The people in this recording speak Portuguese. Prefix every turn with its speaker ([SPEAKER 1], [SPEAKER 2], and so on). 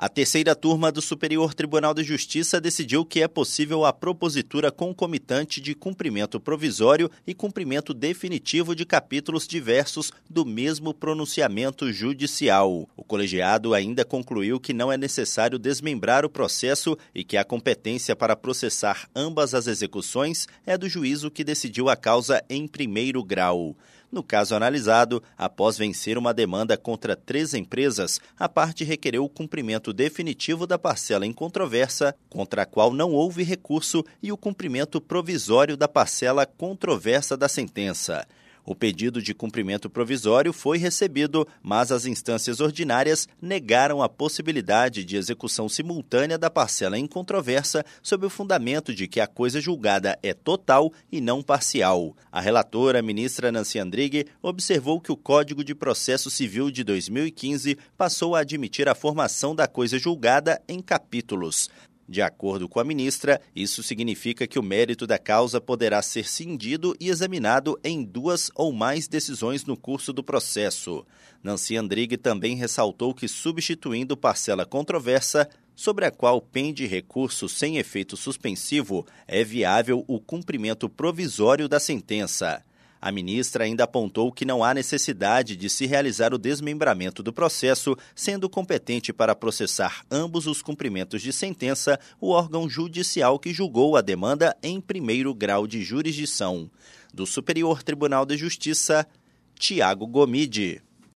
[SPEAKER 1] A terceira turma do Superior Tribunal de Justiça decidiu que é possível a propositura concomitante de cumprimento provisório e cumprimento definitivo de capítulos diversos do mesmo pronunciamento judicial. O colegiado ainda concluiu que não é necessário desmembrar o processo e que a competência para processar ambas as execuções é do juízo que decidiu a causa em primeiro grau. No caso analisado, após vencer uma demanda contra três empresas, a parte requereu o cumprimento definitivo da parcela em controvérsia, contra a qual não houve recurso, e o cumprimento provisório da parcela controversa da sentença. O pedido de cumprimento provisório foi recebido, mas as instâncias ordinárias negaram a possibilidade de execução simultânea da parcela em controvérsia sob o fundamento de que a coisa julgada é total e não parcial. A relatora, ministra Nancy Andrighi, observou que o Código de Processo Civil de 2015 passou a admitir a formação da coisa julgada em capítulos. De acordo com a ministra, isso significa que o mérito da causa poderá ser cindido e examinado em duas ou mais decisões no curso do processo. Nancy Andrighi também ressaltou que, substituindo parcela controversa, sobre a qual pende recurso sem efeito suspensivo, é viável o cumprimento provisório da sentença. A ministra ainda apontou que não há necessidade de se realizar o desmembramento do processo, sendo competente para processar ambos os cumprimentos de sentença o órgão judicial que julgou a demanda em primeiro grau de jurisdição. Do Superior Tribunal de Justiça, Tiago Gomide.